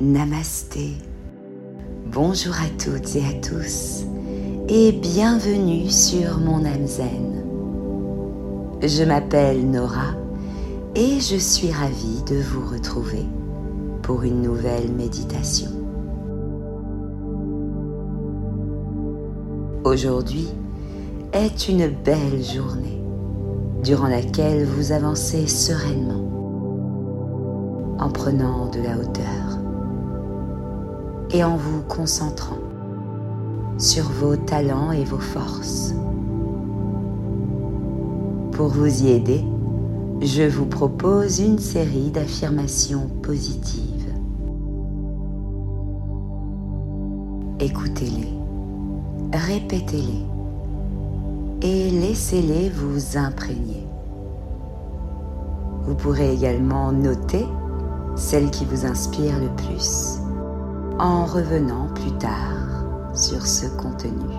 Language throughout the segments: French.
Namasté. Bonjour à toutes et à tous et bienvenue sur mon âme zen. Je m'appelle Nora et je suis ravie de vous retrouver pour une nouvelle méditation. Aujourd'hui est une belle journée durant laquelle vous avancez sereinement en prenant de la hauteur et en vous concentrant sur vos talents et vos forces. Pour vous y aider, je vous propose une série d'affirmations positives. Écoutez-les, répétez-les et laissez-les vous imprégner. Vous pourrez également noter celles qui vous inspirent le plus en revenant plus tard sur ce contenu.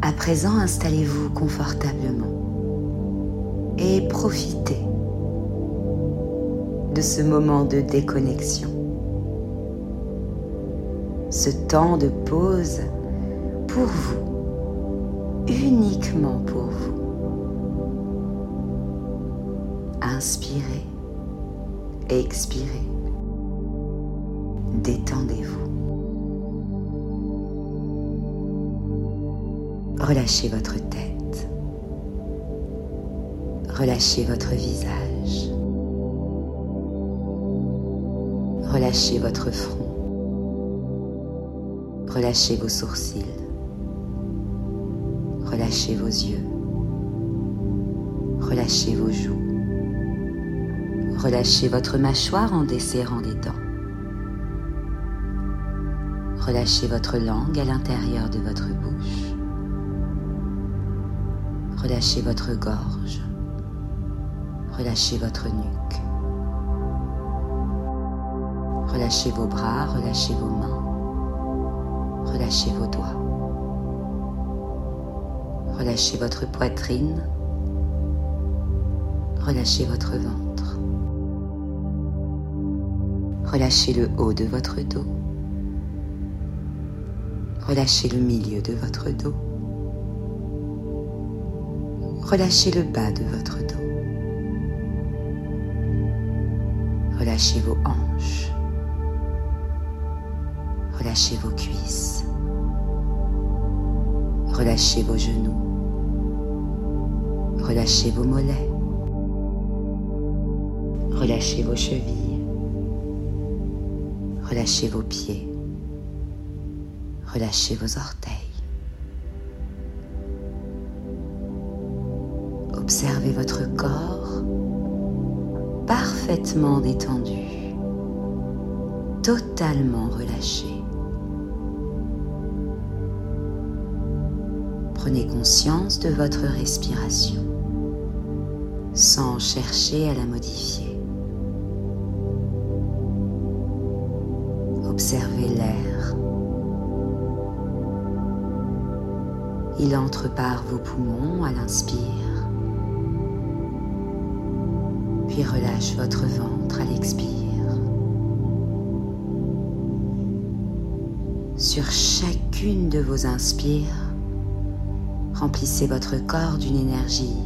À présent, installez-vous confortablement et profitez de ce moment de déconnexion, ce temps de pause pour vous, uniquement pour vous. Inspirez, expirez, détendez-vous. Relâchez votre tête. Relâchez votre visage. Relâchez votre front. Relâchez vos sourcils. Relâchez vos yeux. Relâchez vos joues. Relâchez votre mâchoire en desserrant les dents. Relâchez votre langue à l'intérieur de votre bouche. Relâchez votre gorge. Relâchez votre nuque. Relâchez vos bras, relâchez vos mains. Relâchez vos doigts. Relâchez votre poitrine. Relâchez votre ventre. Relâchez le haut de votre dos. Relâchez le milieu de votre dos. Relâchez le bas de votre dos. Relâchez vos hanches. Relâchez vos cuisses. Relâchez vos genoux. Relâchez vos mollets. Relâchez vos chevilles. Relâchez vos pieds. Relâchez vos orteils. Observez votre corps parfaitement détendu, totalement relâché. Prenez conscience de votre respiration sans chercher à la modifier. Observez l'air. Il entre par vos poumons à l'inspire, puis relâche votre ventre à l'expire. Sur chacune de vos inspires, remplissez votre corps d'une énergie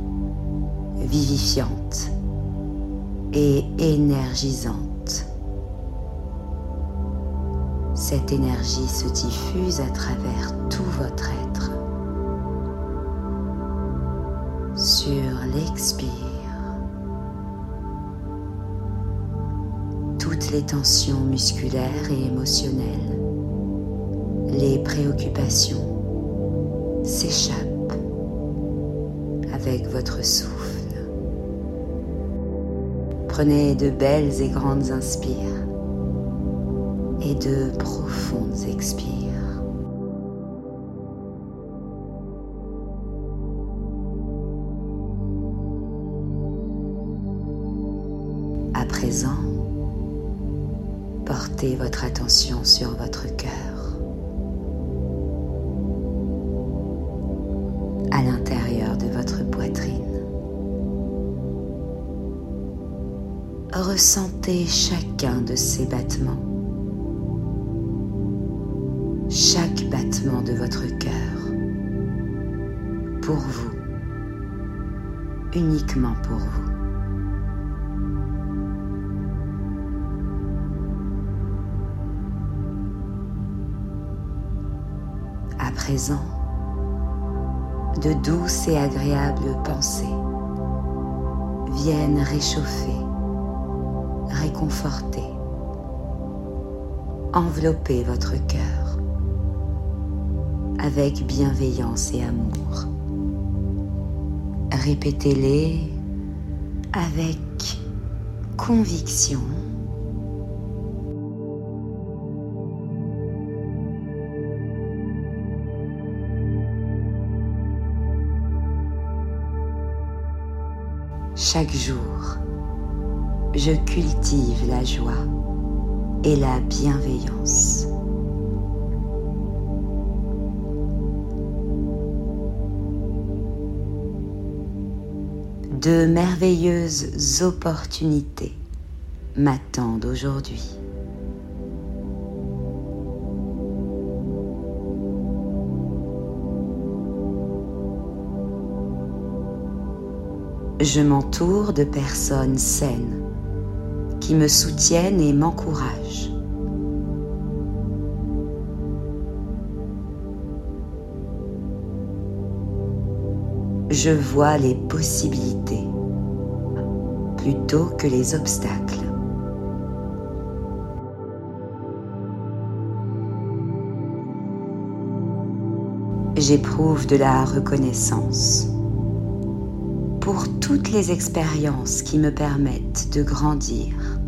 vivifiante et énergisante. Cette énergie se diffuse à travers tout votre être. Sur l'expire, toutes les tensions musculaires et émotionnelles, les préoccupations s'échappent avec votre souffle. Prenez de belles et grandes inspires et de profondes expires. À présent, portez votre attention sur votre cœur. à l'intérieur de votre poitrine. ressentez chacun de ces battements, chaque battement de votre cœur, pour vous, uniquement pour vous. À présent, de douces et agréables pensées viennent réchauffer, réconforter, envelopper votre cœur avec bienveillance et amour. Répétez-les avec conviction Chaque jour, je cultive la joie et la bienveillance. De merveilleuses opportunités m'attendent aujourd'hui. je m'entoure de personnes saines qui me soutiennent et m'encouragent. Je vois les possibilités plutôt que les obstacles. J'éprouve de la reconnaissance pour toutes les expériences qui me permettent de grandir.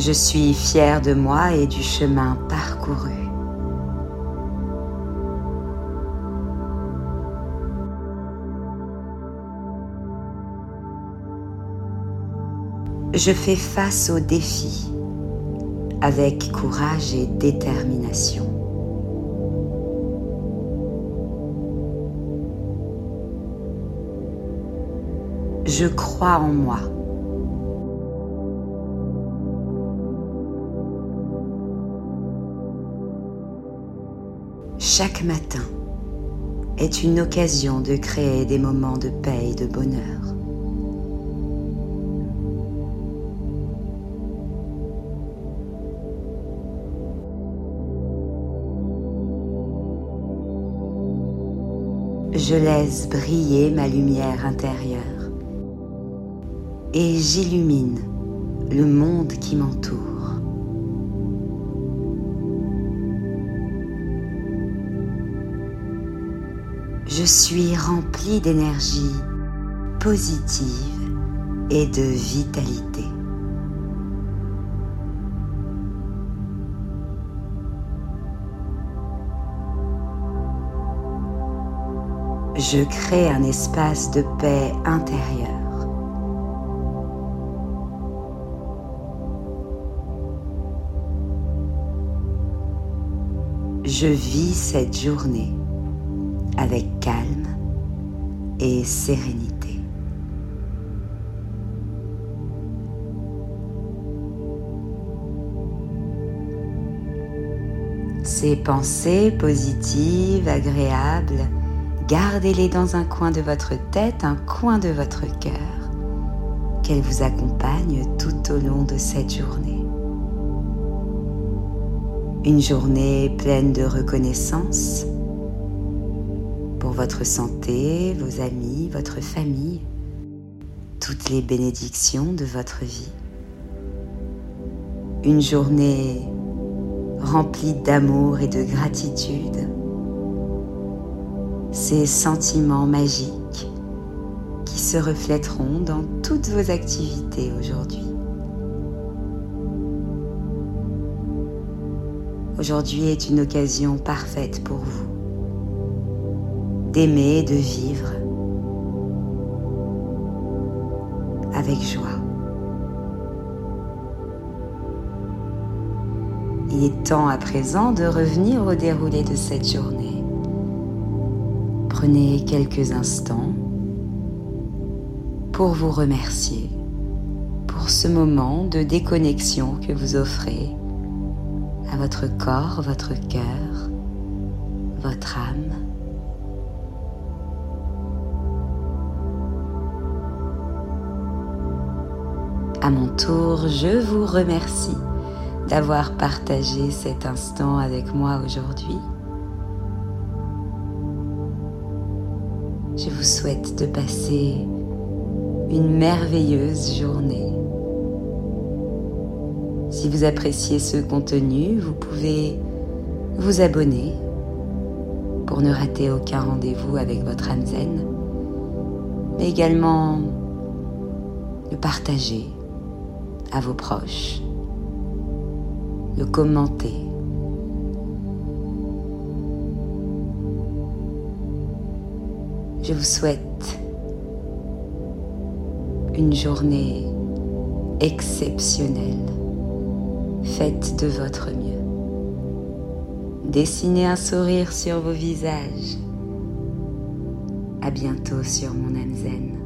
Je suis fière de moi et du chemin parcouru. Je fais face aux défis avec courage et détermination. Je crois en moi. Chaque matin est une occasion de créer des moments de paix et de bonheur. je laisse briller ma lumière intérieure et j'illumine le monde qui m'entoure. Je suis remplie d'énergie positive et de vitalité. je crée un espace de paix intérieure. Je vis cette journée avec calme et sérénité. Ces pensées positives, agréables, Gardez-les dans un coin de votre tête, un coin de votre cœur, qu'elles vous accompagnent tout au long de cette journée. Une journée pleine de reconnaissance votre santé, vos amis, votre famille, toutes les bénédictions de votre vie. Une journée remplie d'amour et de gratitude ces sentiments magiques qui se reflèteront dans toutes vos activités aujourd'hui. Aujourd'hui est une occasion parfaite pour vous d'aimer de vivre avec joie. Il est temps à présent de revenir au déroulé de cette journée. Prenez quelques instants pour vous remercier pour ce moment de déconnexion que vous offrez à votre corps, votre cœur, votre âme. À mon tour, je vous remercie d'avoir partagé cet instant avec moi aujourd'hui. Je vous souhaite de passer une merveilleuse journée. Si vous appréciez ce contenu, vous pouvez vous abonner pour ne rater aucun rendez-vous avec votre âme zen, mais également le partager à vos proches, le commenter. Je vous souhaite une journée exceptionnelle. Faites de votre mieux. Dessinez un sourire sur vos visages. À bientôt sur mon âme zen.